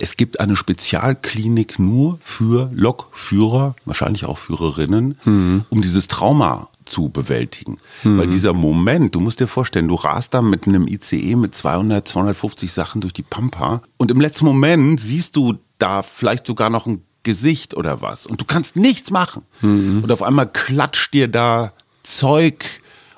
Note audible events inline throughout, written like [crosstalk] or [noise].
es gibt eine Spezialklinik nur für Lokführer, wahrscheinlich auch Führerinnen, Mhm. um dieses Trauma zu bewältigen. Weil dieser Moment, du musst dir vorstellen, du rast da mit einem ICE mit 200, 250 Sachen durch die Pampa und im letzten Moment siehst du da vielleicht sogar noch ein Gesicht oder was und du kannst nichts machen. Und auf einmal klatscht dir da Zeug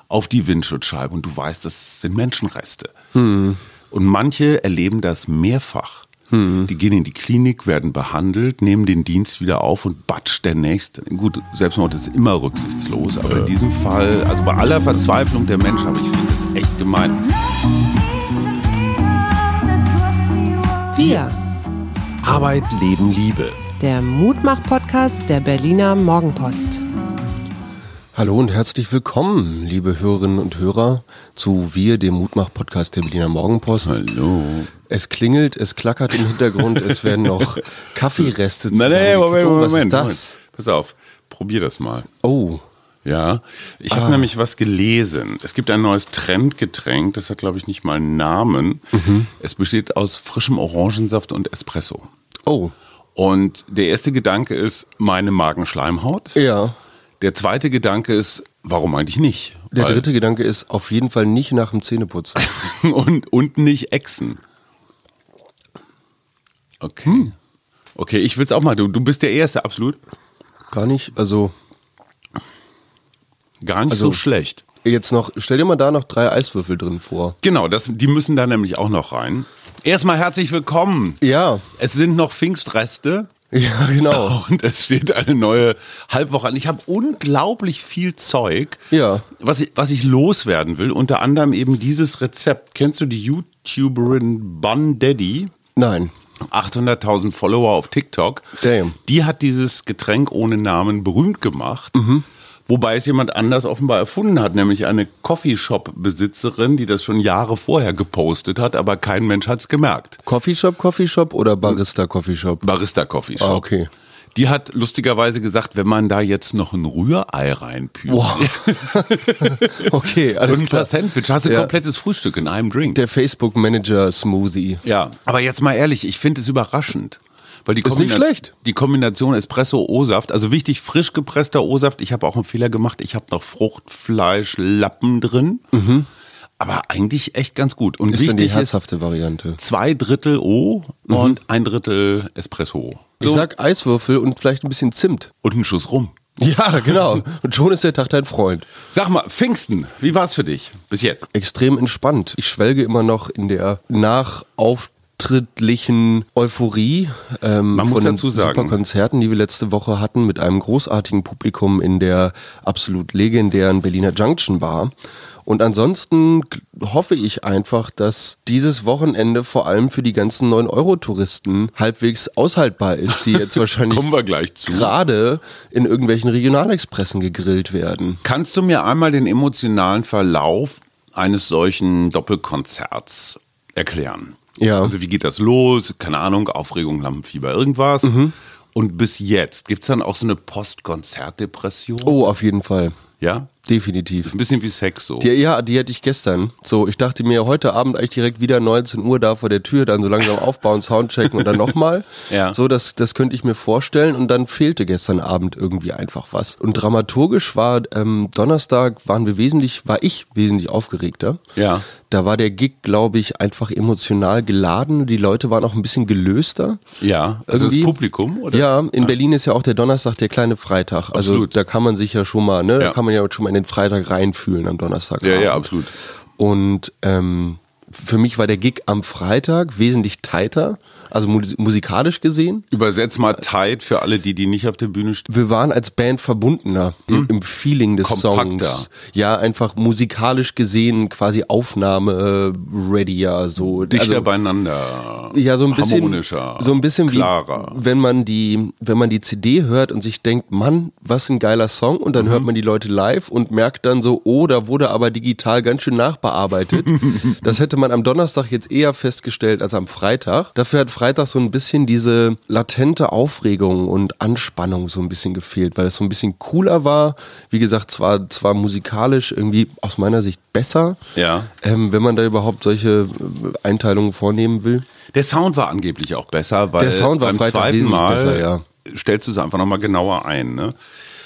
auf die Windschutzscheibe und du weißt, das sind Menschenreste. Und manche erleben das mehrfach. Die gehen in die Klinik, werden behandelt, nehmen den Dienst wieder auf und batscht der Nächste. Gut, Selbstmord ist immer rücksichtslos, aber in diesem Fall, also bei aller Verzweiflung der Menschen, aber ich finde das echt gemein. Wir, Arbeit, Leben, Liebe. der Mutmach-Podcast der Berliner Morgenpost. Hallo und herzlich willkommen, liebe Hörerinnen und Hörer, zu Wir, dem Mutmach-Podcast der Berliner Morgenpost. Hallo. Es klingelt, es klackert im Hintergrund, es werden noch [laughs] Kaffeereste Nein, nein, Moment, Moment, was Moment. ist das? Moment. Pass auf, probier das mal. Oh, Ja, ich habe nämlich was gelesen. Es gibt ein neues Trendgetränk, das hat, glaube ich, nicht mal einen Namen. Es besteht aus frischem Orangensaft und Espresso. oh, Und der erste Gedanke ist meine Magenschleimhaut. ja. Der zweite Gedanke ist, warum eigentlich nicht? Der Weil- dritte Gedanke ist auf jeden Fall nicht nach dem Zähneputzen. [laughs] und, und nicht Echsen. Okay. Hm. Okay, ich will's auch mal. Du, du bist der Erste, absolut. Gar nicht, also Gar nicht Also- so schlecht. jetzt noch, stell dir mal da noch drei Eiswürfel drin vor. Genau, das, die müssen da nämlich auch noch rein. Erstmal herzlich willkommen. Ja, Es sind noch Pfingstreste ja, genau. [laughs] und es steht eine neue Halbwoche an. Ich habe unglaublich viel Zeug, Ja. was, ich, was ich loswerden will. Unter anderem eben dieses Rezept. Kennst du die YouTuberin Bun Daddy? Nein. 800.000 Follower auf TikTok. Damn. Die hat dieses Getränk ohne Namen berühmt gemacht. Wobei es jemand anders offenbar erfunden hat, nämlich eine Coffeeshop-Besitzerin, die das schon Jahre vorher gepostet hat, aber kein Mensch hat es gemerkt. Coffeeshop, Coffeeshop oder Barista Coffeeshop? Barista Coffee Shop. Ah, okay. Die hat lustigerweise gesagt, wenn man da jetzt noch ein Rührei reinpült Wow. [laughs] okay, alles und ein paar Sandwich, hast du Ja. komplettes Frühstück in einem Drink. Der Facebook Manager Smoothie. Ja, aber jetzt mal ehrlich, ich finde es überraschend. Weil die, Ist nicht schlecht. die Kombination Espresso-O-Saft, also wichtig, frisch gepresster O-Saft. Ich habe auch einen Fehler gemacht. Ich habe noch Fruchtfleischlappen drin. Aber eigentlich echt ganz gut. Und Mhm. Ist dann die herzhafte Variante. zwei Drittel O und ein Drittel Espresso. Ich sag Eiswürfel und vielleicht ein bisschen Zimt. und ein Schuss rum. Ja, genau. Und schon ist der Tag dein Freund. Sag mal, Pfingsten, wie war's für dich bis jetzt? Extrem entspannt. Ich schwelge immer noch in der nachauftrittlichen Euphorie ähm, Man von den super Konzerten, die wir letzte Woche hatten, mit einem großartigen Publikum in der absolut legendären Berliner Junction Bar. Und ansonsten hoffe ich einfach, dass dieses Wochenende vor allem für die ganzen 9-Euro-Touristen halbwegs aushaltbar ist, die jetzt [laughs] wahrscheinlich gerade in irgendwelchen Regionalexpressen gegrillt werden. Kannst du mir einmal den emotionalen Verlauf eines solchen Doppelkonzerts erklären? Ja. Also wie geht das los? Keine Ahnung, Aufregung, Lampenfieber, irgendwas. Mhm. Und bis jetzt, gibt es dann auch so eine Post-Konzert-Depression? Oh, auf jeden Fall. Ja? Definitiv. Ein bisschen wie Sex so. Die, ja, die hatte ich gestern. So, ich dachte mir heute Abend eigentlich direkt wieder 19 Uhr da vor der Tür, dann so langsam [laughs] aufbauen, Soundchecken und dann nochmal. Ja. So, das, das könnte ich mir vorstellen. Und dann fehlte gestern Abend irgendwie einfach was. Und dramaturgisch war ähm, Donnerstag waren wir wesentlich, war ich wesentlich aufgeregter. Ja. Da war der Gig, glaube ich, einfach emotional geladen. Die Leute waren auch ein bisschen gelöster. ja, also Irgendwie- das Publikum? Oder? Ja, in Berlin ist ja auch der Donnerstag der kleine Freitag. Also Absolut. da kann man sich ja schon mal, ne, da Ja. kann man ja schon mal in den Freitag reinfühlen am Donnerstag. Ja, ja, absolut. Und ähm, für mich war der Gig am Freitag wesentlich tighter, also mus musikalisch gesehen. Übersetz mal tight für alle, die, die nicht auf der Bühne stehen. Wir waren als Band verbundener im, im Feeling des? Kompakter. Songs. Ja, einfach musikalisch gesehen quasi Aufnahme äh, readier, so. Dichter Also- beieinander. ja, so ein bisschen, Harmonischer. so ein bisschen klarer. wie, wenn man die, wenn man die CD hört und sich denkt, Mann, was ein geiler Song und Mhm. dann hört man die Leute live und merkt dann so, oh, da wurde aber digital ganz schön nachbearbeitet. [laughs] das hätte man am Donnerstag jetzt eher festgestellt als am Freitag. Dafür hat Freitag so ein bisschen diese latente Aufregung und Anspannung so ein bisschen gefehlt, weil es so ein bisschen cooler war. Wie gesagt, zwar, zwar musikalisch irgendwie aus meiner Sicht besser, Ja. ähm, wenn man da überhaupt solche äh, Einteilungen vornehmen will. Der Sound war angeblich auch besser, weil Der Sound war beim Freitag zweiten Mal besser, ja. stellst du es einfach nochmal genauer ein. Ne?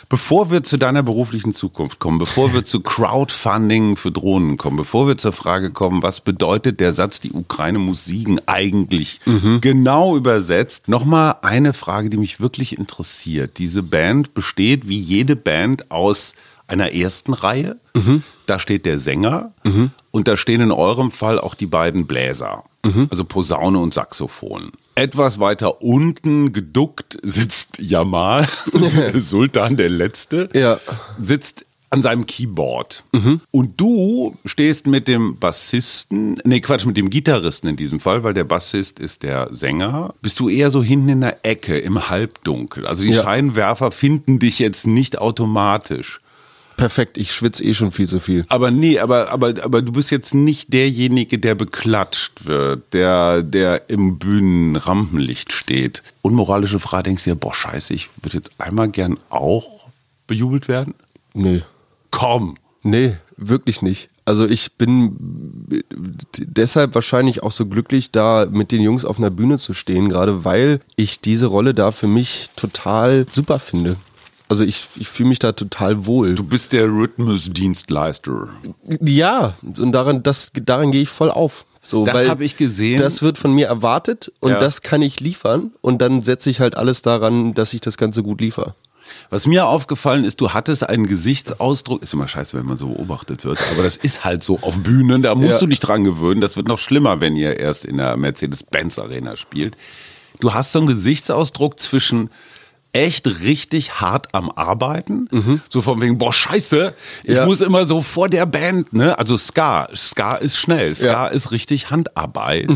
Bevor wir zu deiner beruflichen Zukunft kommen, bevor wir zu Crowdfunding für Drohnen kommen, bevor wir zur Frage kommen, was bedeutet der Satz, die Ukraine muss siegen, eigentlich Mhm. genau übersetzt, nochmal eine Frage, die mich wirklich interessiert. Diese Band besteht wie jede Band aus einer ersten Reihe. Mhm. Da steht der Sänger und da stehen in eurem Fall auch die beiden Bläser, Mhm. also Posaune und Saxophon. Etwas weiter unten geduckt sitzt Jamal, [laughs] [laughs] Sultan der Letzte, Ja. sitzt an seinem Keyboard. Und du stehst mit dem Bassisten, nee Quatsch, mit dem Gitarristen in diesem Fall, weil der Bassist ist der Sänger, bist du eher so hinten in der Ecke im Halbdunkel. Also die Ja. Scheinwerfer finden dich jetzt nicht automatisch. Perfekt, ich schwitze eh schon viel zu viel. Aber nee, aber, aber, aber du bist jetzt nicht derjenige, der beklatscht wird, der, der im Bühnenrampenlicht steht. Unmoralische Frage, denkst du dir, boah, scheiße, ich würde jetzt einmal gern auch bejubelt werden? Nee. Komm. Nee, wirklich nicht. Also ich bin deshalb wahrscheinlich auch so glücklich, da mit den Jungs auf einer Bühne zu stehen, gerade weil ich diese Rolle da für mich total super finde. Also ich, ich fühle mich da total wohl. Du bist der Rhythmusdienstleister. Ja, und daran, das, daran gehe ich voll auf. So, Das weil hab ich gesehen. Das wird von mir erwartet und Ja. das kann ich liefern und dann setze ich halt alles daran, dass ich das Ganze gut liefere. Was mir aufgefallen ist, du hattest einen Gesichtsausdruck, ist immer scheiße, wenn man so beobachtet wird, aber das ist halt so auf Bühnen, da musst Ja. du dich dran gewöhnen. Das wird noch schlimmer, wenn ihr erst in der Mercedes-Benz Arena spielt. Du hast so einen Gesichtsausdruck zwischen echt richtig hart am Arbeiten, so von wegen, boah, scheiße, ich Mhm. Ja. muss immer so vor der Band, ne? Also Ska, Ska ist schnell, Ska Ja. Mhm. ist richtig Handarbeit.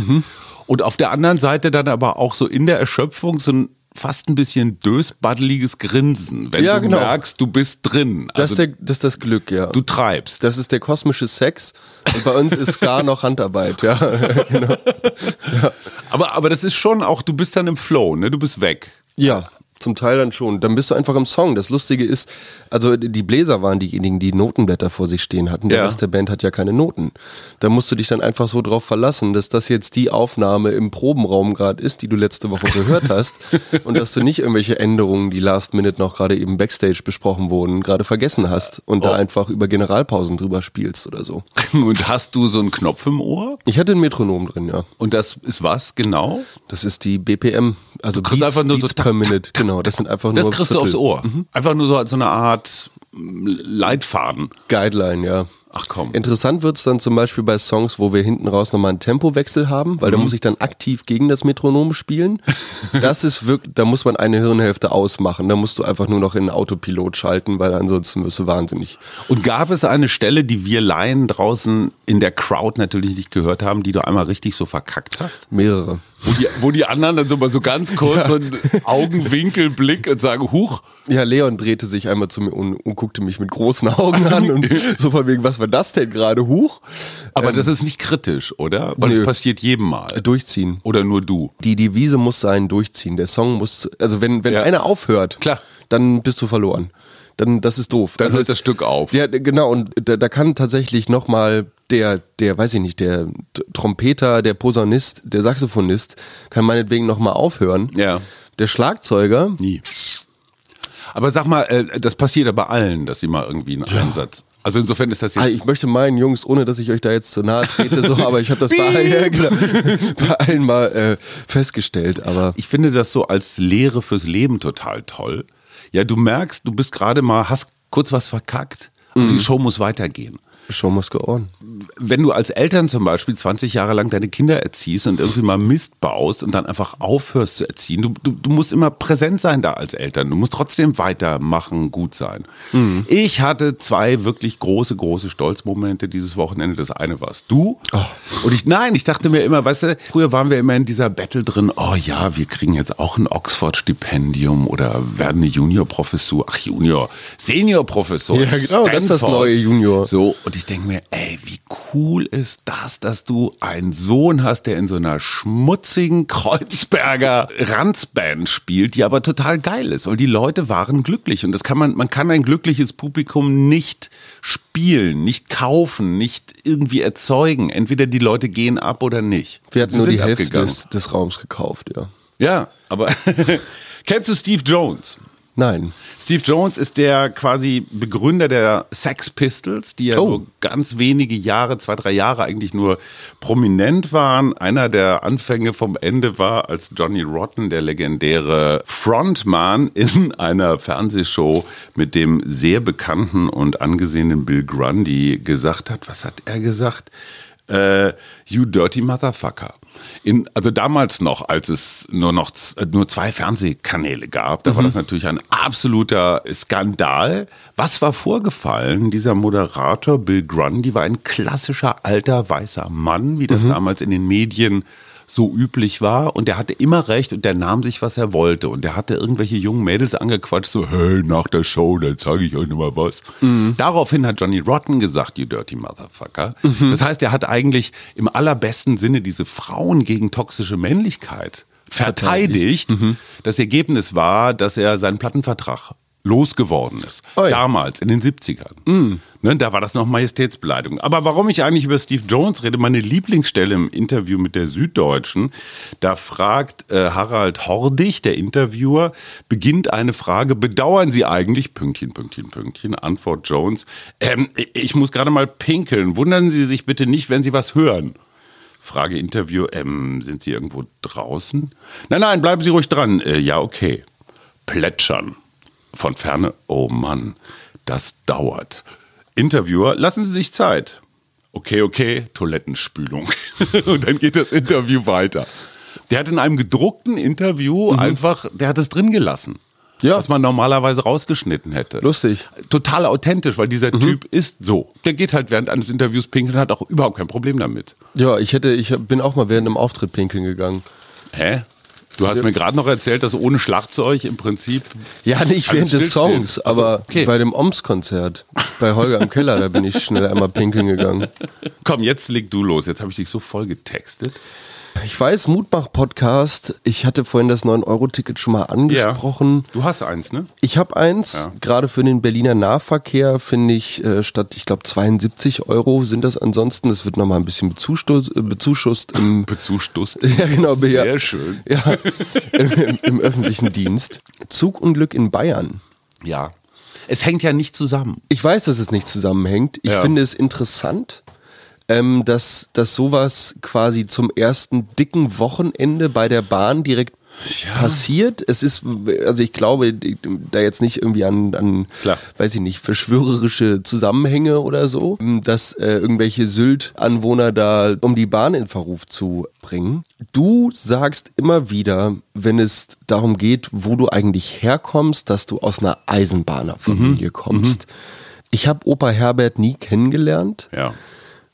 Und auf der anderen Seite dann aber auch so in der Erschöpfung so ein fast ein bisschen dösbaddeliges Grinsen, wenn Ja, du genau. merkst, du bist drin. Das, Also ist der, das ist das Glück, ja. du treibst. Das ist der kosmische Sex und bei uns ist gar noch Handarbeit, ja. [laughs] genau. [laughs] Aber, aber das ist schon auch, du bist dann im Flow, ne? Du bist weg. Ja, zum Teil dann schon. Dann bist du einfach im Song. Das Lustige ist, also die Bläser waren diejenigen, die Notenblätter vor sich stehen hatten. Der Ja. Rest der Band hat ja keine Noten. Da musst du dich dann einfach so drauf verlassen, dass das jetzt die Aufnahme im Probenraum gerade ist, die du letzte Woche gehört hast [laughs] und dass du nicht irgendwelche Änderungen, die last minute noch gerade eben backstage besprochen wurden, gerade vergessen hast und da Oh. einfach über Generalpausen drüber spielst oder so. [laughs] Und hast du so einen Knopf im Ohr? Ich hatte ein Metronom drin, ja. Und das ist was genau? Das ist die BPM, also Du kriegst Beats, einfach nur so Beats tak, per Minute. Genau, das sind einfach Das nur kriegst du Viertel. aufs Ohr. Einfach nur so als so eine Art mm, Leitfaden. Guideline, ja. Ach komm. Interessant wird's dann zum Beispiel bei Songs, wo wir hinten raus nochmal einen Tempowechsel haben, weil da muss ich dann aktiv gegen das Metronom spielen. [laughs] Das ist wirklich, da muss man eine Hirnhälfte ausmachen. Da musst du einfach nur noch in Autopilot schalten, weil ansonsten wirst du wahnsinnig. Und gab es eine Stelle, die wir Laien draußen in der Crowd natürlich nicht gehört haben, die du einmal richtig so verkackt hast? Mehrere. Wo die, wo die anderen dann so mal so ganz kurz so einen Augenwinkelblick und sagen, huch, Ja, Leon drehte sich einmal zu mir und, und guckte mich mit großen Augen an und [laughs] so von wegen, was war das denn gerade? Huch? aber das ist nicht kritisch, oder? Weil das passiert jedem Mal. Durchziehen. Oder nur du. Die Devise muss sein, durchziehen. Der Song muss, also wenn, wenn Ja. einer aufhört, Klar. dann bist du verloren. Dann, das ist doof. Dann also hört es- das Stück auf. Ja, genau. Und da, da kann tatsächlich nochmal der, der, weiß ich nicht, der Trompeter, der Posaunist, der Saxophonist, kann meinetwegen nochmal aufhören. Ja. Der Schlagzeuger, Nie. Aber sag mal, äh, das passiert ja bei allen, dass sie mal irgendwie einen Einsatz. Also insofern ist das Ah, jetzt. ich möchte meinen Jungs, ohne dass ich euch da jetzt zu nahe trete, so, [laughs] aber ich habe das bei, allen- [laughs] ja, genau, bei allen mal äh, festgestellt. Aber Ich finde das so als Lehre fürs Leben total toll. Ja, du merkst, du bist gerade mal, hast kurz was verkackt und die Show muss weitergehen. Show must go on. Wenn du als Eltern zum Beispiel 20 Jahre lang deine Kinder erziehst und irgendwie mal Mist baust und dann einfach aufhörst zu erziehen, du, du, du musst immer präsent sein da als Eltern. Du musst trotzdem weitermachen, gut sein. Ich hatte zwei wirklich große, große Stolzmomente dieses Wochenende. Das eine warst du. Und ich, nein, ich dachte mir immer, weißt du, früher waren wir immer in dieser Battle drin, oh ja, wir kriegen jetzt auch ein Oxford-Stipendium oder werden eine Junior-Professur, ach Junior, Senior-Professor. Ja, genau, das ist das Stanford. neue Junior. So, und ich denke mir, ey, wie cool ist das, dass du einen Sohn hast, der in so einer schmutzigen Kreuzberger [laughs] Ranzband spielt, die aber total geil ist. Und die Leute waren glücklich. Und das kann man, man kann ein glückliches Publikum nicht spielen, nicht kaufen, nicht irgendwie erzeugen. Entweder die Leute gehen ab oder nicht. Wir hatten Sie nur die Hälfte des, des Raums gekauft, ja. Ja, aber [laughs] kennst du Steve Jones? Nein. Steve Jones ist der quasi Begründer der Sex Pistols, die ja Oh. nur ganz wenige Jahre, zwei, drei Jahre eigentlich nur prominent waren. Einer der Anfänge vom Ende war, als Johnny Rotten, der legendäre Frontman in einer Fernsehshow mit dem sehr bekannten und angesehenen Bill Grundy gesagt hat, was hat er gesagt? Äh, you dirty motherfucker. In, also damals noch, als es nur noch äh, nur zwei Fernsehkanäle gab, da war das natürlich ein absoluter Skandal. Was war vorgefallen? Dieser Moderator Bill Grundy war ein klassischer alter weißer Mann, wie das damals in den Medien so üblich war und der hatte immer recht und der nahm sich, was er wollte und der hatte irgendwelche jungen Mädels angequatscht, so, hey, nach der Show, dann zeige ich euch nochmal was. Daraufhin hat Johnny Rotten gesagt, you dirty motherfucker. Das heißt, er hat eigentlich im allerbesten Sinne diese Frauen gegen toxische Männlichkeit verteidigt. Das Ergebnis war, dass er seinen Plattenvertrag losgeworden ist. Oi. Damals, in den 70ern. Ne, da war das noch Majestätsbeleidigung. Aber warum ich eigentlich über Steve Jones rede, meine Lieblingsstelle im Interview mit der Süddeutschen, da fragt äh, Harald Hordig, der Interviewer, beginnt eine Frage, bedauern Sie eigentlich, Pünktchen, Pünktchen, Pünktchen, Antwort Jones, ähm, ich muss gerade mal pinkeln, wundern Sie sich bitte nicht, wenn Sie was hören. Frage Interview, ähm, sind Sie irgendwo draußen? Nein, nein, bleiben Sie ruhig dran. Äh, ja, okay. Plätschern. Von ferne, oh Mann, das dauert. Interviewer, lassen Sie sich Zeit. Okay, okay, Toilettenspülung. [laughs] Und dann geht das Interview weiter. Der hat in einem gedruckten Interview einfach, der hat es drin gelassen. Ja. Was man normalerweise rausgeschnitten hätte. Lustig. Total authentisch, weil dieser Typ ist so. Der geht halt während eines Interviews pinkeln, hat auch überhaupt kein Problem damit. Ja, ich hätte, ich bin auch mal während einem Auftritt pinkeln gegangen. Hä? Du hast mir gerade noch erzählt, dass ohne Schlagzeug im Prinzip. Ja, nicht während des. Songs, Ach so, aber okay. bei dem Oms-Konzert bei Holger im Keller, da bin ich schnell einmal pinkeln gegangen. Komm, jetzt leg du los. Jetzt habe ich dich so voll getextet. Ich weiß, Mutmach-Podcast, ich hatte vorhin das 9-Euro-Ticket schon mal angesprochen. Du hast eins, ne? Ich habe eins, Ja. gerade für den Berliner Nahverkehr finde ich äh, statt, ich glaube 72 Euro sind das ansonsten, das wird nochmal ein bisschen bezuschusst, äh, bezuschusst im, [laughs] Bezustoßt. [laughs] ja genau, Sehr ja, schön. ja, im, im, im öffentlichen Dienst. Zugunglück in Bayern. Ja. Es hängt ja nicht zusammen. Ich weiß, dass es nicht zusammenhängt. Ich Ja. finde es interessant, ähm, dass, dass sowas quasi zum ersten dicken Wochenende bei der Bahn direkt passiert. Es ist, also ich glaube da jetzt nicht irgendwie an, an Klar. weiß ich nicht, verschwörerische Zusammenhänge oder so, dass äh, irgendwelche Sylt-Anwohner da, um die Bahn in Verruf zu bringen. Du sagst immer wieder, wenn es darum geht, wo du eigentlich herkommst, dass du aus einer Eisenbahnerfamilie Mhm. kommst. Ich habe Opa Herbert nie kennengelernt. Ja.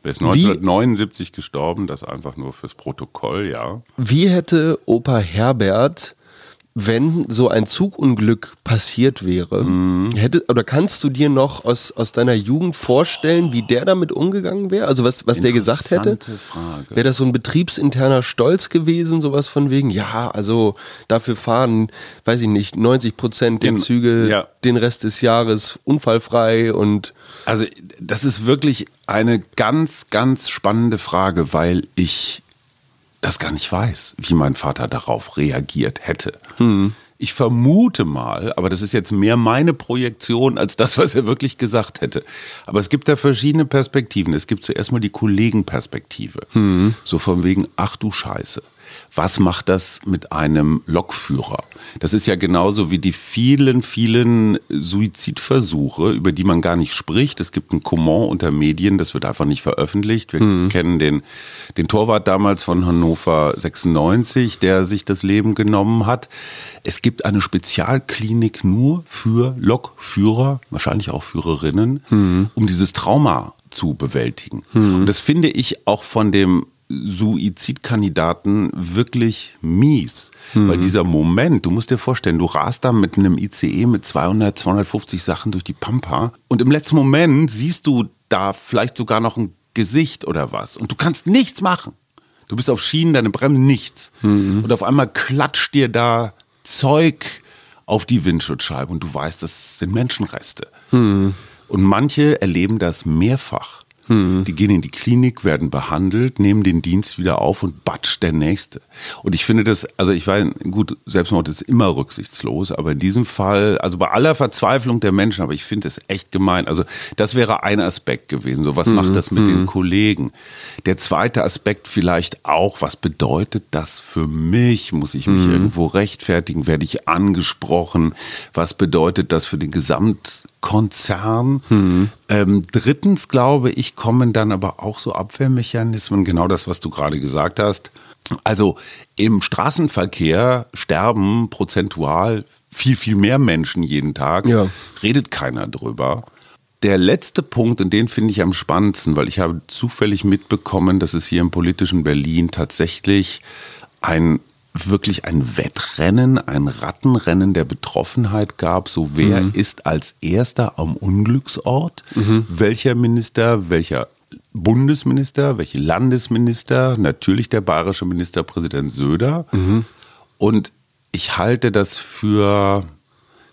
Der ist 1979 gestorben, das einfach nur fürs Protokoll, ja. Wie hätte Opa Herbert, wenn so ein Zugunglück passiert wäre, Mhm. hätte oder kannst du dir noch aus, aus deiner Jugend vorstellen, wie der damit umgegangen wäre? Also was, was der gesagt hätte? Wäre das so ein betriebsinterner Stolz gewesen, sowas von wegen, ja, also dafür fahren, weiß ich nicht, 90 Prozent der Züge ja. den Rest des Jahres unfallfrei und Also, das ist wirklich eine ganz, ganz spannende Frage, weil ich das gar nicht weiß, wie mein Vater darauf reagiert hätte. Ich vermute mal, aber das ist jetzt mehr meine Projektion als das, was er wirklich gesagt hätte. Aber es gibt da verschiedene Perspektiven. Es gibt zuerst mal die Kollegenperspektive. So von wegen, ach du Scheiße. Was macht das mit einem Lokführer? Das ist ja genauso wie die vielen, vielen Suizidversuche, über die man gar nicht spricht. Es gibt ein Comment unter Medien, das wird einfach nicht veröffentlicht. Wir kennen den, den Torwart damals von Hannover 96, der sich das Leben genommen hat. Es gibt eine Spezialklinik nur für Lokführer, wahrscheinlich auch Führerinnen, um dieses Trauma zu bewältigen. Und das finde ich auch von dem Suizidkandidaten wirklich mies. Weil dieser Moment, du musst dir vorstellen, du rast da mit einem ICE mit 200, 250 Sachen durch die Pampa und im letzten Moment siehst du da vielleicht sogar noch ein Gesicht oder was. Und du kannst nichts machen. Du bist auf Schienen, deine Bremsen nichts. Mhm. Und auf einmal klatscht dir da Zeug auf die Windschutzscheibe und du weißt, das sind Menschenreste. Mhm. Und manche erleben das mehrfach. Mhm. Die gehen in die Klinik, werden behandelt, nehmen den Dienst wieder auf und batsch der nächste. Und ich finde das, also ich weiß, gut, Selbstmord ist immer rücksichtslos, aber in diesem Fall, also bei aller Verzweiflung der Menschen, aber ich finde es echt gemein. Also das wäre ein Aspekt gewesen. So, was mhm. macht das mit mhm. den Kollegen? Der zweite Aspekt vielleicht auch, was bedeutet das für mich? Muss ich mich mhm. irgendwo rechtfertigen? Werde ich angesprochen? Was bedeutet das für den Gesamt Konzern. Mhm. Ähm, drittens glaube ich, kommen dann aber auch so Abwehrmechanismen, genau das, was du gerade gesagt hast. Also im Straßenverkehr sterben prozentual viel, viel mehr Menschen jeden Tag. Ja. Redet keiner drüber. Der letzte Punkt, und den finde ich am spannendsten, weil ich habe zufällig mitbekommen, dass es hier im politischen Berlin tatsächlich ein wirklich ein Wettrennen, ein Rattenrennen der Betroffenheit gab. So wer mhm. ist als erster am Unglücksort? Mhm. Welcher Minister, welcher Bundesminister, welche Landesminister? Natürlich der bayerische Ministerpräsident Söder. Mhm. Und ich halte das für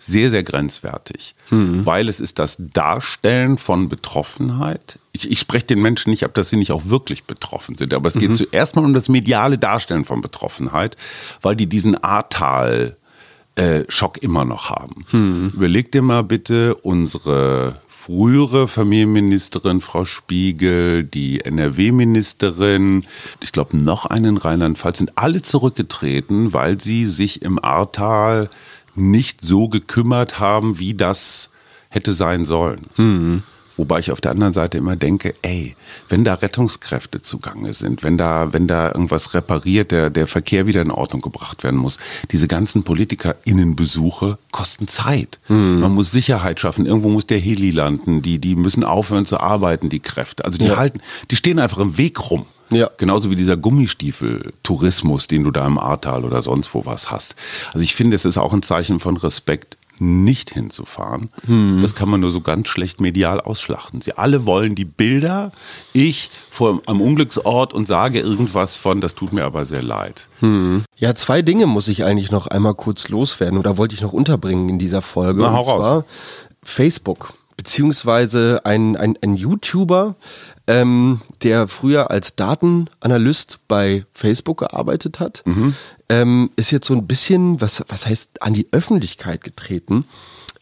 sehr, sehr grenzwertig, mhm. weil es ist das Darstellen von Betroffenheit. Ich, ich spreche den Menschen nicht ab, dass sie nicht auch wirklich betroffen sind, aber es geht mhm. zuerst mal um das mediale Darstellen von Betroffenheit, weil die diesen Ahrtal äh, Schock immer noch haben. Mhm. Überleg dir mal bitte unsere frühere Familienministerin Frau Spiegel, die NRW-Ministerin, ich glaube noch einen Rheinland-Pfalz, sind alle zurückgetreten, weil sie sich im Ahrtal nicht so gekümmert haben, wie das hätte sein sollen. Mhm. Wobei ich auf der anderen Seite immer denke, ey, wenn da Rettungskräfte zugange sind, wenn da, wenn da irgendwas repariert, der, der Verkehr wieder in Ordnung gebracht werden muss, diese ganzen PolitikerInnenbesuche kosten Zeit. Mhm. Man muss Sicherheit schaffen, irgendwo muss der Heli landen, die, die müssen aufhören zu arbeiten, die Kräfte. Also die ja. halten, die stehen einfach im Weg rum. Ja. Genauso wie dieser Gummistiefel-Tourismus, den du da im Ahrtal oder sonst wo was hast. Also ich finde, es ist auch ein Zeichen von Respekt, nicht hinzufahren. Hm. Das kann man nur so ganz schlecht medial ausschlachten. Sie alle wollen die Bilder, ich vor, am Unglücksort und sage irgendwas von, das tut mir aber sehr leid. Hm. Ja, zwei Dinge muss ich eigentlich noch einmal kurz loswerden oder wollte ich noch unterbringen in dieser Folge. Na, hau und zwar raus. Facebook beziehungsweise ein, ein, ein YouTuber, ähm, der früher als Datenanalyst bei Facebook gearbeitet hat, mhm. ähm, ist jetzt so ein bisschen, was, was heißt, an die Öffentlichkeit getreten,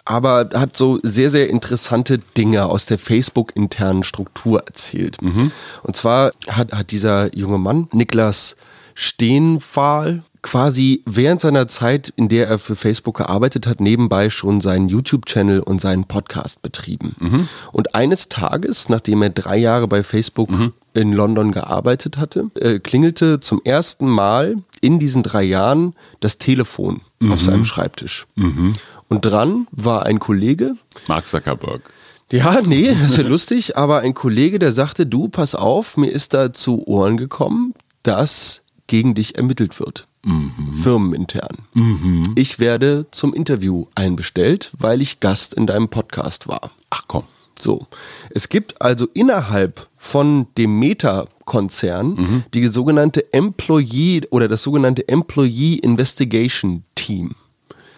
aber hat so sehr, sehr interessante Dinge aus der Facebook-internen Struktur erzählt. Mhm. Und zwar hat, hat dieser junge Mann, Niklas Steenfahl, quasi während seiner Zeit, in der er für Facebook gearbeitet hat, nebenbei schon seinen YouTube-Channel und seinen Podcast betrieben. Mhm. Und eines Tages, nachdem er drei Jahre bei Facebook mhm. in London gearbeitet hatte, äh, klingelte zum ersten Mal in diesen drei Jahren das Telefon mhm. auf seinem Schreibtisch. Mhm. Und dran war ein Kollege. Mark Zuckerberg. Ja, nee, [laughs] das ist ja lustig, aber ein Kollege, der sagte, du, pass auf, mir ist da zu Ohren gekommen, dass gegen dich ermittelt wird. Mhm. Firmenintern. Mhm. Ich werde zum Interview einbestellt, weil ich Gast in deinem Podcast war. Ach komm. So. Es gibt also innerhalb von dem Meta-Konzern mhm. die sogenannte Employee oder das sogenannte Employee Investigation Team.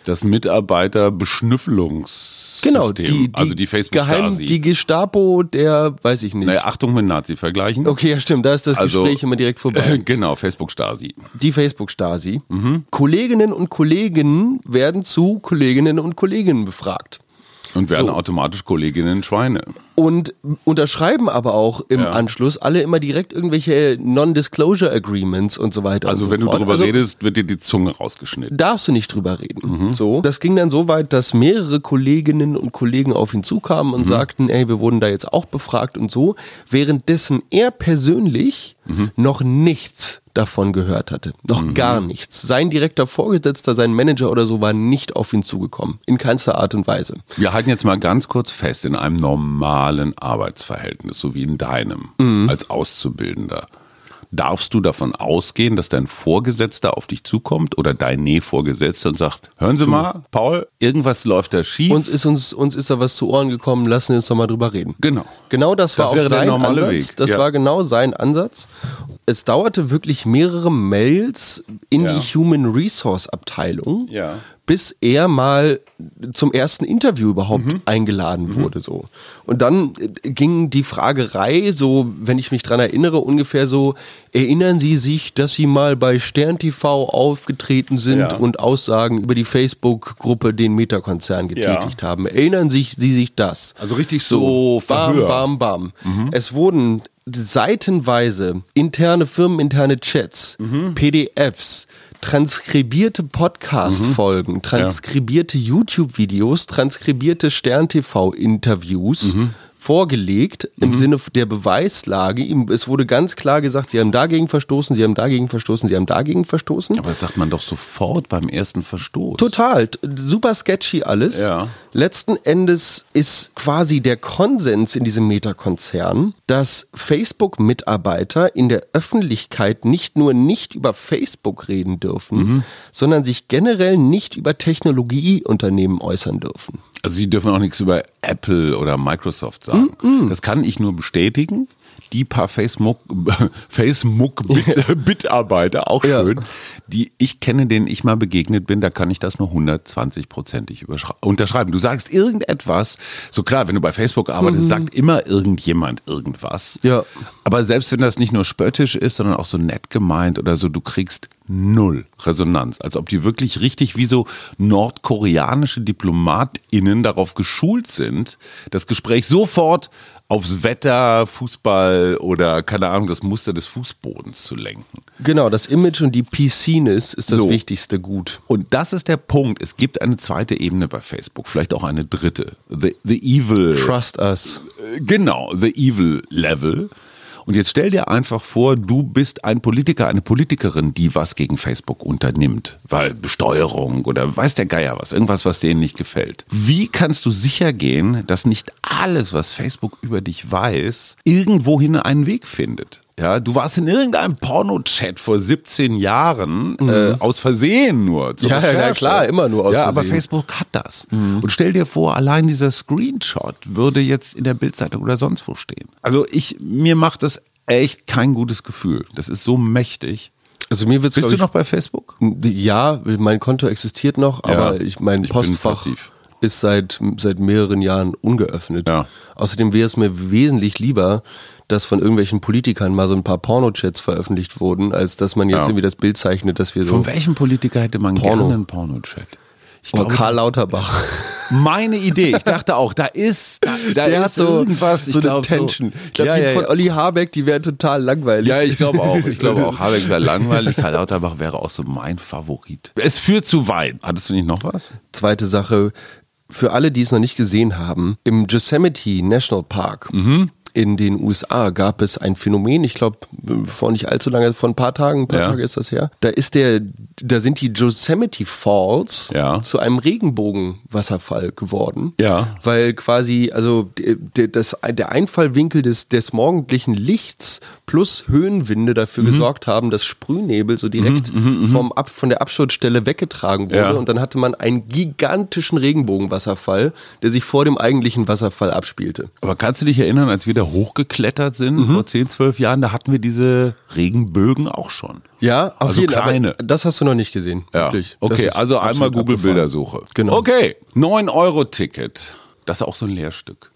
Das Mitarbeiterbeschnüffelungs Genau, die, die, also die Facebook die Gestapo der, weiß ich nicht. Naja, Achtung mit Nazi vergleichen. Okay, ja stimmt, da ist das also, Gespräch immer direkt vorbei. Äh, [laughs] genau, Facebook-Stasi. Die Facebook-Stasi. Mhm. Kolleginnen und Kollegen werden zu Kolleginnen und Kollegen befragt. Und werden so. automatisch Kolleginnen Schweine. Und unterschreiben aber auch im ja. Anschluss alle immer direkt irgendwelche Non-Disclosure Agreements und so weiter. Also so wenn fort. du drüber also, redest, wird dir die Zunge rausgeschnitten. Darfst du nicht drüber reden. Mhm. So. Das ging dann so weit, dass mehrere Kolleginnen und Kollegen auf ihn zukamen und mhm. sagten, ey, wir wurden da jetzt auch befragt und so. Währenddessen er persönlich mhm. noch nichts davon gehört hatte. Noch mhm. gar nichts. Sein direkter Vorgesetzter, sein Manager oder so war nicht auf ihn zugekommen. In keinster Art und Weise. Wir halten jetzt mal ganz kurz fest, in einem normalen Arbeitsverhältnis, so wie in deinem, mhm. als Auszubildender. darfst du davon ausgehen, dass dein Vorgesetzter auf dich zukommt oder dein Nähvorgesetzter und sagt, hören Sie mal, Paul, irgendwas läuft da schief. Uns ist, uns, uns ist da was zu Ohren gekommen, lassen Sie uns doch mal drüber reden. Genau. Genau das war Das auch sein Ansatz. Weg, Das ja. war genau sein Ansatz. Es dauerte wirklich mehrere Mails in Ja. die Human Resource Abteilung, Ja. Bis er mal zum ersten Interview überhaupt Mhm. eingeladen wurde. So. Und dann äh, ging die Fragerei, so, wenn ich mich dran erinnere, ungefähr so, erinnern Sie sich, dass Sie mal bei Stern TV aufgetreten sind Ja. und Aussagen über die Facebook-Gruppe den Meta-Konzern getätigt haben? Erinnern sich Sie sich das? Also richtig so bam, Verhör. bam, bam. Es wurden seitenweise interne firmeninterne Chats, PDFs, transkribierte Podcast-Folgen, transkribierte YouTube-Videos, transkribierte Stern-TV-Interviews vorgelegt im Sinne der Beweislage. Es wurde ganz klar gesagt, sie haben dagegen verstoßen, sie haben dagegen verstoßen, sie haben dagegen verstoßen. Aber das sagt man doch sofort beim ersten Verstoß. Total, super sketchy alles. Ja. Letzten Endes ist quasi der Konsens in diesem Meta-Konzern, dass Facebook-Mitarbeiter in der Öffentlichkeit nicht nur nicht über Facebook reden dürfen, Mhm. sondern sich generell nicht über Technologieunternehmen äußern dürfen. Also sie dürfen auch nichts über Apple oder Microsoft sagen. Das kann ich nur bestätigen. Die paar Facebook, [laughs] Facebook-Mitarbeiter, [laughs] auch Ja. schön, die ich kenne, denen ich mal begegnet bin, da kann ich das nur 120-prozentig unterschreiben. Du sagst irgendetwas, so klar, wenn du bei Facebook arbeitest, sagt immer irgendjemand irgendwas. Ja. Aber selbst wenn das nicht nur spöttisch ist, sondern auch so nett gemeint oder so, du kriegst null Resonanz. Als ob die wirklich richtig wie so nordkoreanische DiplomatInnen darauf geschult sind, das Gespräch sofort aufs Wetter, Fußball oder keine Ahnung, das Muster des Fußbodens zu lenken. Genau, das Image und die PC-ness ist das So. wichtigste Gut. Und das ist der Punkt. Es gibt eine zweite Ebene bei Facebook, vielleicht auch eine dritte. The, the Evil. Trust us. Genau, the evil level. Und jetzt stell dir einfach vor, du bist ein Politiker, eine Politikerin, die was gegen Facebook unternimmt, weil Besteuerung oder weiß der Geier was, irgendwas, was denen nicht gefällt. Wie kannst du sicher gehen, dass nicht alles, was Facebook über dich weiß, irgendwohin einen Weg findet? Ja, du warst in irgendeinem Porno-Chat vor 17 Jahren, äh, aus Versehen nur. Mhm. Ja, ja, Recherche. klar, immer nur aus ja, aber Versehen. Facebook hat das. Und stell dir vor, allein dieser Screenshot würde jetzt in der Bildzeitung oder sonst wo stehen. Also ich, mir macht das echt kein gutes Gefühl. Das ist so mächtig. Also mir wird's Bist du ich, noch bei Facebook? Ja, mein Konto existiert noch, aber ich, mein ich Postfach ist seit, seit mehreren Jahren ungeöffnet. Ja. Außerdem wäre es mir wesentlich lieber, dass von irgendwelchen Politikern mal so ein paar Pornochats veröffentlicht wurden, als dass man jetzt Ja. irgendwie das Bild zeichnet, dass wir so. Von welchem Politiker hätte man Porno. gerne einen Porno-Chat? Ich Oh, Karl Lauterbach. meine Idee. Ich dachte auch, da ist, da, da Der ist hat so, irgendwas. so eine glaub, Tension. Ich glaube, ja, die ja, von ja. Olli Habeck, die wäre total langweilig. Ja, ich glaube auch. Ich glaube auch, Habeck wäre langweilig. Karl Lauterbach wäre auch so mein Favorit. Es führt zu weit. Hattest du nicht noch was? Zweite Sache, für alle, die es noch nicht gesehen haben, im Yosemite National Park Mhm. In den USA gab es ein Phänomen, ich glaube, vor nicht allzu lange, vor ein paar Tagen, ein paar Ja. Tage ist das her. Da ist der, da sind die Yosemite Falls Ja. zu einem Regenbogenwasserfall geworden. Ja. Weil quasi, also der, das, der Einfallwinkel des, des morgendlichen Lichts plus Höhenwinde dafür Mhm. gesorgt haben, dass Sprühnebel so direkt vom Ab, von der Absturzstelle weggetragen wurde. Ja. Und dann hatte man einen gigantischen Regenbogenwasserfall, der sich vor dem eigentlichen Wasserfall abspielte. Aber kannst du dich erinnern, als wir da hochgeklettert sind Mhm. vor 10, 12 Jahren, da hatten wir diese Regenbögen auch schon. Ja, auf Also jeden kleine. Das hast du noch nicht gesehen. Ja. Wirklich. Okay, also einmal abgefahren. Google-Bildersuche. Genau. Okay, 9-Euro-Ticket. Das ist auch so ein Lehrstück.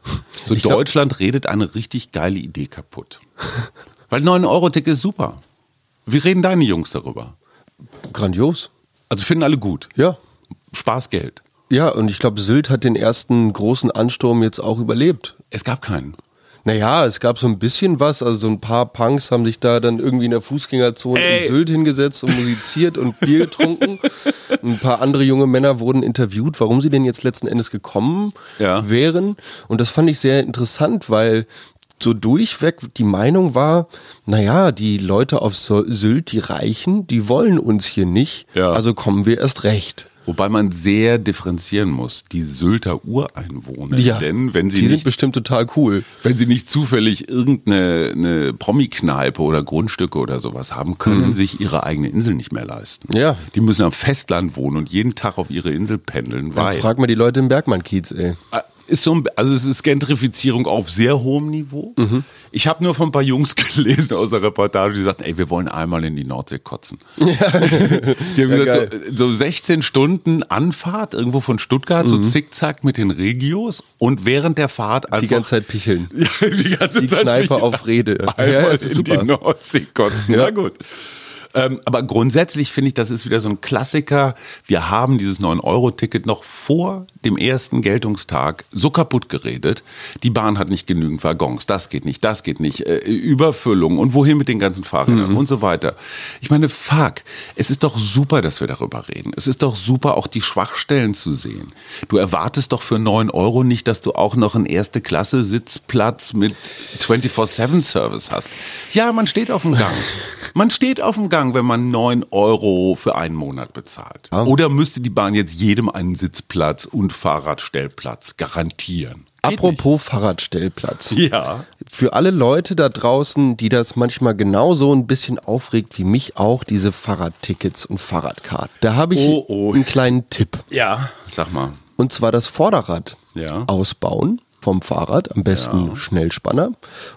So Ich glaub- Deutschland redet eine richtig geile Idee kaputt. [laughs] Weil 9-Euro-Ticket ist super. Wie reden deine Jungs darüber? Grandios. Also finden alle gut. Ja. Spaßgeld. Ja, und ich glaube, Sylt hat den ersten großen Ansturm jetzt auch überlebt. Es gab keinen. Naja, es gab so ein bisschen was. Also so ein paar Punks haben sich da dann irgendwie in der Fußgängerzone Ey. in Sylt hingesetzt und musiziert und Bier getrunken. [laughs] Ein paar andere junge Männer wurden interviewt, warum sie denn jetzt letzten Endes gekommen Ja. wären. Und das fand ich sehr interessant, weil so durchweg die Meinung war, naja, die Leute auf Sylt, die Reichen, die wollen uns hier nicht, Ja. also kommen wir erst recht. Wobei man sehr differenzieren muss. Die Sylter Ureinwohner, Ja, denn wenn sie die sind nicht bestimmt total cool. wenn sie nicht zufällig irgendeine eine Promi-Kneipe oder Grundstücke oder sowas haben, können sich ihre eigene Insel nicht mehr leisten. Ja. Die müssen am Festland wohnen und jeden Tag auf ihre Insel pendeln, Ja, weil frag mal die Leute im Bergmann-Kiez, ey. Ist so ein, also es ist Gentrifizierung auf sehr hohem Niveau. Mhm. Ich habe nur von ein paar Jungs [laughs] gelesen aus der Reportage, die sagten, ey, wir wollen einmal in die Nordsee kotzen. [laughs] die haben Ja, gesagt, so, so 16 Stunden Anfahrt irgendwo von Stuttgart, so zickzack mit den Regios und während der Fahrt einfach Mhm. Die ganze Zeit picheln. ja, [laughs] die ganze Die Zeit Kneipe mich auf Rede. Einmal Ja, ist in super. die Nordsee kotzen. Ja. Na gut. Ähm, aber grundsätzlich finde ich, das ist wieder so ein Klassiker. Wir haben dieses 9-Euro-Ticket noch vor dem ersten Geltungstag so kaputt geredet. Die Bahn hat nicht genügend Waggons. Das geht nicht, das geht nicht. Äh, Überfüllung und wohin mit den ganzen Fahrrädern und so weiter. Ich meine, fuck, es ist doch super, dass wir darüber reden. Es ist doch super, auch die Schwachstellen zu sehen. Du erwartest doch für 9 Euro nicht, dass du auch noch einen Erste-Klasse-Sitzplatz mit 24-7-Service hast. Ja, man steht auf dem Gang. Man steht auf dem Gang, wenn man 9 Euro für einen Monat bezahlt. Oder müsste die Bahn jetzt jedem einen Sitzplatz und Fahrradstellplatz garantieren? Geht Apropos Fahrradstellplatz. nicht. Ja. Für alle Leute da draußen, die das manchmal genauso ein bisschen aufregt wie mich auch, diese Fahrradtickets und Fahrradkarten. Da habe ich Oh, oh. einen kleinen Tipp. Ja. Sag mal. Und zwar das Vorderrad Ja. ausbauen vom Fahrrad, am besten Schnellspanner.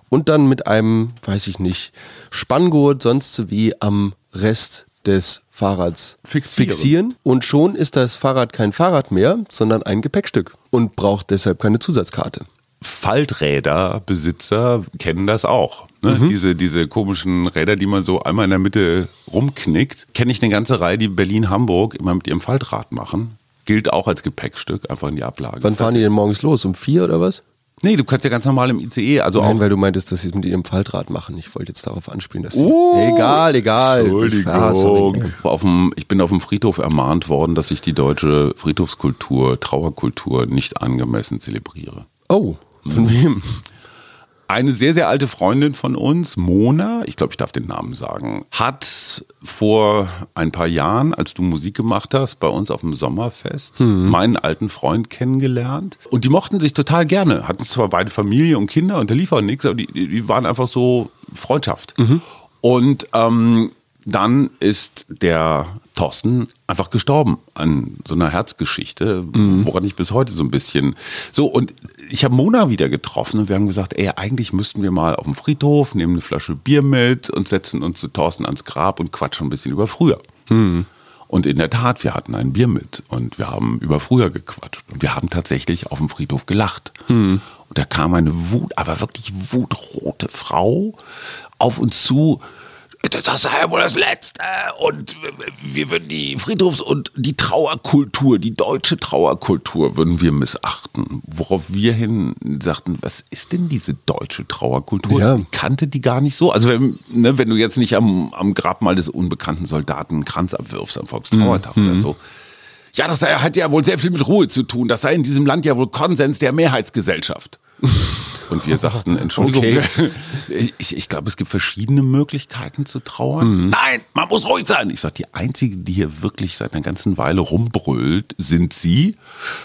Und dann mit einem, weiß ich nicht, Spanngurt, sonst wie am Rest des Fahrrads Fixieren. fixieren. Und schon ist das Fahrrad kein Fahrrad mehr, sondern ein Gepäckstück und braucht deshalb keine Zusatzkarte. Falträderbesitzer kennen das auch. Ne? Diese, diese komischen Räder, die man so einmal in der Mitte rumknickt, kenne ich eine ganze Reihe, die Berlin-Hamburg immer mit ihrem Faltrad machen. Gilt auch als Gepäckstück, einfach in die Ablage. Wann fahren die denn morgens los? Um vier oder was? Nee, du kannst ja ganz normal im ICE, also Nein, auch weil du meintest, dass sie es mit ihrem Faltrad machen. Ich wollte jetzt darauf anspielen, dass sie. Oh. egal, egal. Entschuldigung. Auf dem, ich bin auf dem Friedhof ermahnt worden, dass ich die deutsche Friedhofskultur, Trauerkultur nicht angemessen zelebriere. Oh, von wem? Eine sehr, sehr alte Freundin von uns, Mona, ich glaube, ich darf den Namen sagen, hat vor ein paar Jahren, als du Musik gemacht hast, bei uns auf dem Sommerfest, meinen alten Freund kennengelernt. Und die mochten sich total gerne. Hatten zwar beide Familie und Kinder und da lief auch nichts, aber die, die waren einfach so Freundschaft. Und ähm, dann ist der Thorsten einfach gestorben an so einer Herzgeschichte, woran ich bis heute so ein bisschen so und ich habe Mona wieder getroffen und wir haben gesagt, ey, eigentlich müssten wir mal auf dem Friedhof, nehmen eine Flasche Bier mit und setzen uns zu Thorsten ans Grab und quatschen ein bisschen über früher. Und in der Tat, wir hatten ein Bier mit und wir haben über früher gequatscht und wir haben tatsächlich auf dem Friedhof gelacht. Und da kam eine Wut, aber wirklich wutrote Frau auf uns zu. Das sei ja wohl das Letzte. Und wir würden die Friedhofs- und die Trauerkultur, die deutsche Trauerkultur würden wir missachten. Worauf wir hin sagten, was ist denn diese deutsche Trauerkultur? Ja. Ich kannte die gar nicht so. Also wenn, ne, wenn du jetzt nicht am, am Grabmal des unbekannten Soldaten einen Kranz abwirfst am Volkstrauertag oder so. Ja, das hat ja wohl sehr viel mit Ruhe zu tun. Das sei in diesem Land ja wohl Konsens der Mehrheitsgesellschaft. [laughs] Und wir sagten, Entschuldigung, [laughs] Okay. ich, ich glaube, es gibt verschiedene Möglichkeiten zu trauern. Nein, man muss ruhig sein. Ich sage, die Einzige, die hier wirklich seit einer ganzen Weile rumbrüllt, sind Sie.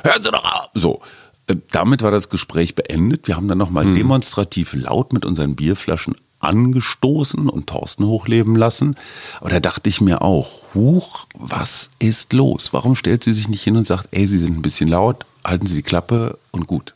Hören Sie doch auf. So, äh, damit war das Gespräch beendet. Wir haben dann nochmal demonstrativ laut mit unseren Bierflaschen angestoßen und Thorsten hochleben lassen. Aber da dachte ich mir auch, huch, was ist los? Warum stellt sie sich nicht hin und sagt, ey, Sie sind ein bisschen laut, halten Sie die Klappe und gut.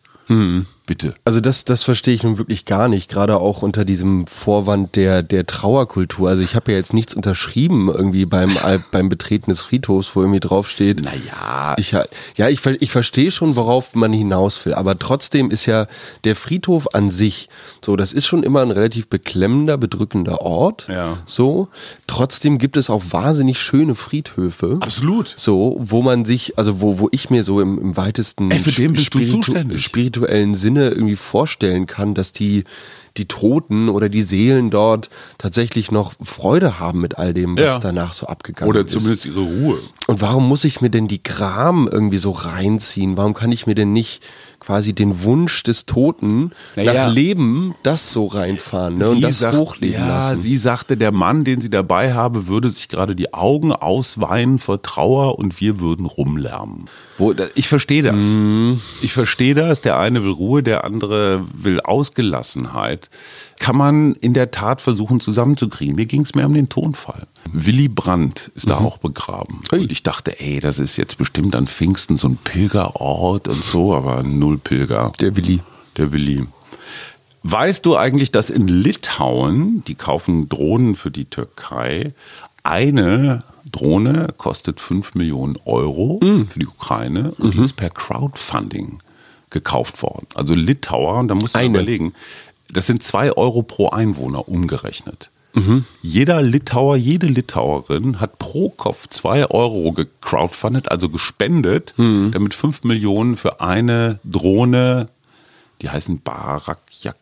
Bitte. Also das, das verstehe ich nun wirklich gar nicht, gerade auch unter diesem Vorwand der, der Trauerkultur. Also ich habe ja jetzt nichts unterschrieben irgendwie beim, [laughs] beim Betreten des Friedhofs, wo irgendwie draufsteht. Naja, Ich, ja, ich, ich verstehe schon, worauf man hinaus will, aber trotzdem ist ja der Friedhof an sich, so, das ist schon immer ein relativ beklemmender, bedrückender Ort. Ja. So, trotzdem gibt es auch wahnsinnig schöne Friedhöfe. Absolut. So, wo man sich, also wo, wo ich mir so im, im weitesten Ey, für den bist du spiritu- zuständig. spirituellen Sinne irgendwie vorstellen kann, dass die, die Toten oder die Seelen dort tatsächlich noch Freude haben mit all dem, was Ja. danach so abgegangen Oder ist. zumindest ihre Ruhe. Und warum muss ich mir denn die Gram irgendwie so reinziehen? Warum kann ich mir denn nicht quasi den Wunsch des Toten Naja. nach Leben das so reinfahren ne? und das sagt- hochleben ja, lassen? Sie sagte, der Mann, den sie dabei habe, würde sich gerade die Augen ausweinen vor Trauer und wir würden rumlärmen. Wo, ich verstehe das. Mhm. Ich verstehe das. Der eine will Ruhe, der andere will Ausgelassenheit. Kann man in der Tat versuchen zusammenzukriegen. Mir ging es mehr um den Tonfall. Willy Brandt ist da auch begraben. Mhm. Ui. Und ich dachte, ey, das ist jetzt bestimmt an Pfingsten so ein Pilgerort und so, aber null Pilger. Der Willi. Der Willi. Weißt du eigentlich, dass in Litauen, die kaufen Drohnen für die Türkei, eine Drohne kostet 5 Millionen Euro Mm. für die Ukraine und die ist per Crowdfunding gekauft worden. Also Litauer, und da muss man Eine. überlegen, das sind 2 Euro pro Einwohner umgerechnet. Mhm. Jeder Litauer, jede Litauerin hat pro Kopf 2 Euro gecrowdfundet, also gespendet, Mhm. damit 5 Millionen für eine Drohne die heißen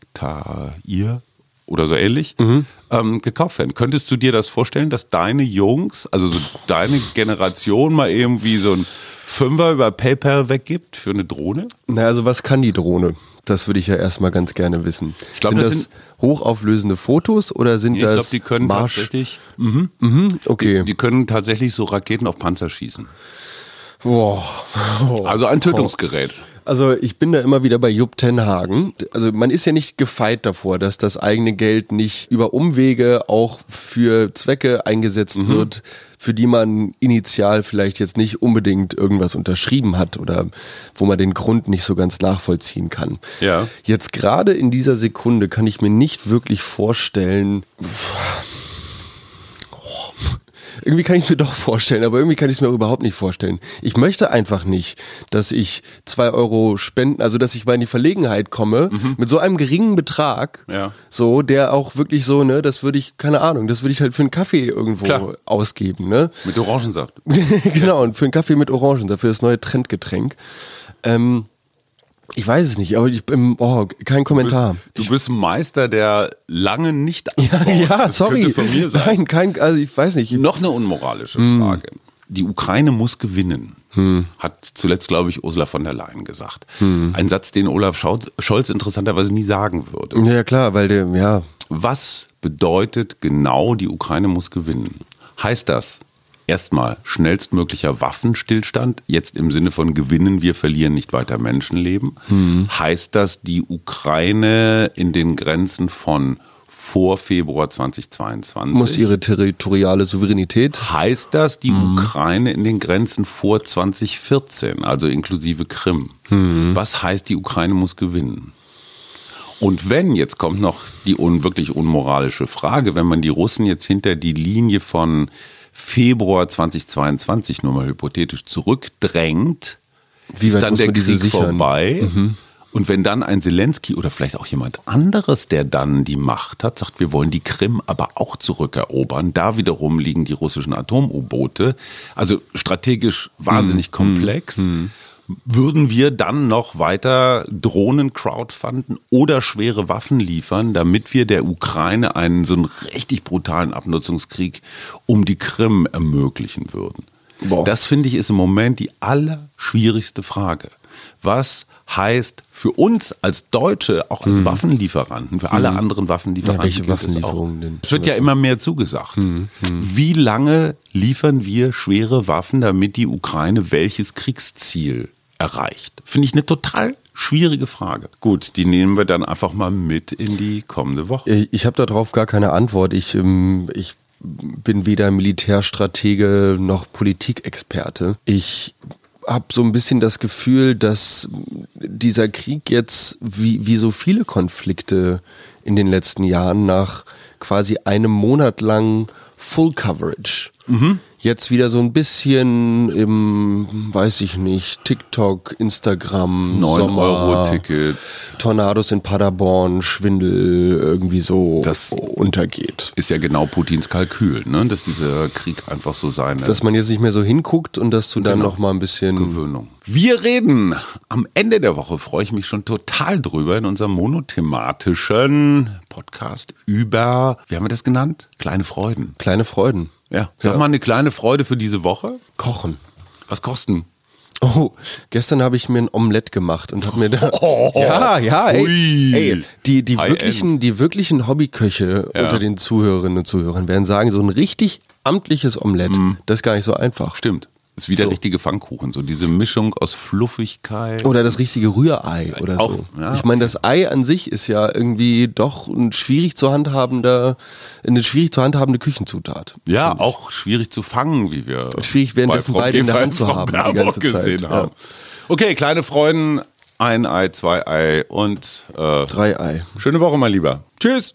Barakjaktair oder so ähnlich, Mhm. ähm, gekauft werden. Könntest du dir das vorstellen, dass deine Jungs, also so deine Generation mal irgendwie so ein Fünfer über PayPal weggibt für eine Drohne? Na, also was kann die Drohne? Das würde ich ja erstmal ganz gerne wissen. Ich glaub, sind das das, sind- hochauflösende Fotos oder sind Ich glaube, das die können Marsch? tatsächlich, mhm, Mhm, okay. die können tatsächlich so Raketen auf Panzer schießen. Boah. Also ein Tötungsgerät. Also ich bin da immer wieder bei Jupp Tenhagen. Also man ist ja nicht gefeit davor, dass das eigene Geld nicht über Umwege auch für Zwecke eingesetzt Mhm. wird, für die man initial vielleicht jetzt nicht unbedingt irgendwas unterschrieben hat oder wo man den Grund nicht so ganz nachvollziehen kann. Ja. Jetzt gerade in dieser Sekunde kann ich mir nicht wirklich vorstellen, irgendwie kann ich es mir [laughs] doch vorstellen, aber irgendwie kann ich es mir auch überhaupt nicht vorstellen. Ich möchte einfach nicht, dass ich zwei Euro spenden, also dass ich mal in die Verlegenheit komme mit so einem geringen Betrag, Mhm. Ja. so der auch wirklich so, ne, das würde ich, keine Ahnung, das würde ich halt für einen Kaffee irgendwo Klar. ausgeben, ne? Mit Orangensaft. [laughs] genau, und für einen Kaffee mit Orangen, dafür das neue Trendgetränk. Ähm, ich weiß es nicht, aber ich bin, oh, kein Kommentar. Du bist ein Meister der lange nicht [laughs] ja, ja, sorry. könnte von mir sein. Nein, kein, also ich weiß nicht. Noch eine unmoralische Hm. Frage. Die Ukraine muss gewinnen, hat zuletzt, glaube ich, Ursula von der Leyen gesagt. Hm. Ein Satz, den Olaf Scholz, Scholz interessanterweise nie sagen würde. Ja, klar, weil der, ja, Was bedeutet genau, die Ukraine muss gewinnen? Heißt das erstmal schnellstmöglicher Waffenstillstand, jetzt im Sinne von gewinnen, wir verlieren nicht weiter Menschenleben? Hm. Heißt das, die Ukraine in den Grenzen von vor Februar 2022 muss ihre territoriale Souveränität. heißt das die Mhm. Ukraine in den Grenzen vor 2014, also inklusive Krim. Mhm. Was heißt, die Ukraine muss gewinnen? Und wenn, jetzt kommt noch die un, wirklich unmoralische Frage, wenn man die Russen jetzt hinter die Linie von Februar 2022 nur mal hypothetisch zurückdrängt, Wie ist dann der Krieg sichern? Mhm. vorbei. Und wenn dann ein Zelensky oder vielleicht auch jemand anderes, der dann die Macht hat, sagt, wir wollen die Krim aber auch zurückerobern, da wiederum liegen die russischen Atom-U-Boote, also strategisch Mhm. wahnsinnig komplex, würden wir dann noch weiter Drohnen crowdfunden oder schwere Waffen liefern, damit wir der Ukraine einen so einen richtig brutalen Abnutzungskrieg um die Krim ermöglichen würden? Boah. Das finde ich ist im Moment die allerschwierigste Frage. Was heißt für uns als Deutsche, auch als Waffenlieferanten, für alle anderen Waffenlieferanten? Mhm. Ja, welche. Waffenlieferungen denn? Es wird ja immer mehr zugesagt. Wie lange liefern wir schwere Waffen, damit die Ukraine welches Kriegsziel erreicht? Finde ich eine total schwierige Frage. Gut, die nehmen wir dann einfach mal mit in die kommende Woche. Ich, ich habe darauf gar keine Antwort. Ich, ähm, ich bin weder Militärstratege noch Politikexperte. Ich habe so ein bisschen das Gefühl, dass dieser Krieg jetzt, wie, wie so viele Konflikte in den letzten Jahren, nach quasi einem Monat lang Full Coverage jetzt wieder so ein bisschen im, weiß ich nicht, TikTok, Instagram, 9 Sommer, Euro Ticket. Tornados in Paderborn, Schwindel irgendwie so Das- untergeht. Ist ja genau Putins Kalkül, ne? dass dieser Krieg einfach so seine Dass man jetzt nicht mehr so hinguckt und dass du dann Genau. noch mal ein bisschen Gewöhnung. Wir reden am Ende der Woche, freue ich mich schon total drüber, in unserem monothematischen Podcast über, wie haben wir das genannt? Kleine Freuden. kleine Freuden Ja, sag Ja. mal eine kleine Freude für diese Woche. kochen. Was kosten? Oh, gestern habe ich mir ein Omelett gemacht und habe mir da [laughs] ja ja ey, Oh. Ui. ey die die wirklichen End. die wirklichen Hobbyköche Ja. unter den Zuhörerinnen und Zuhörern werden sagen so ein richtig amtliches Omelett das ist gar nicht so einfach Stimmt. Ist wie der So. richtige Pfannkuchen. So diese Mischung aus Fluffigkeit. oder das richtige Rührei oder Auch, so. ja. Ich meine, das Ei an sich ist ja irgendwie doch ein schwierig zu handhabender, eine schwierig zu handhabende Küchenzutat. Ja, auch schwierig zu fangen, wie wir Schwierig währenddessen bei beide in der Hand zu und haben, die ganze Zeit, gesehen ja. haben. Okay, kleine Freuden, ein Ei, zwei Ei und äh, Drei Ei. schöne Woche, mein Lieber. Tschüss.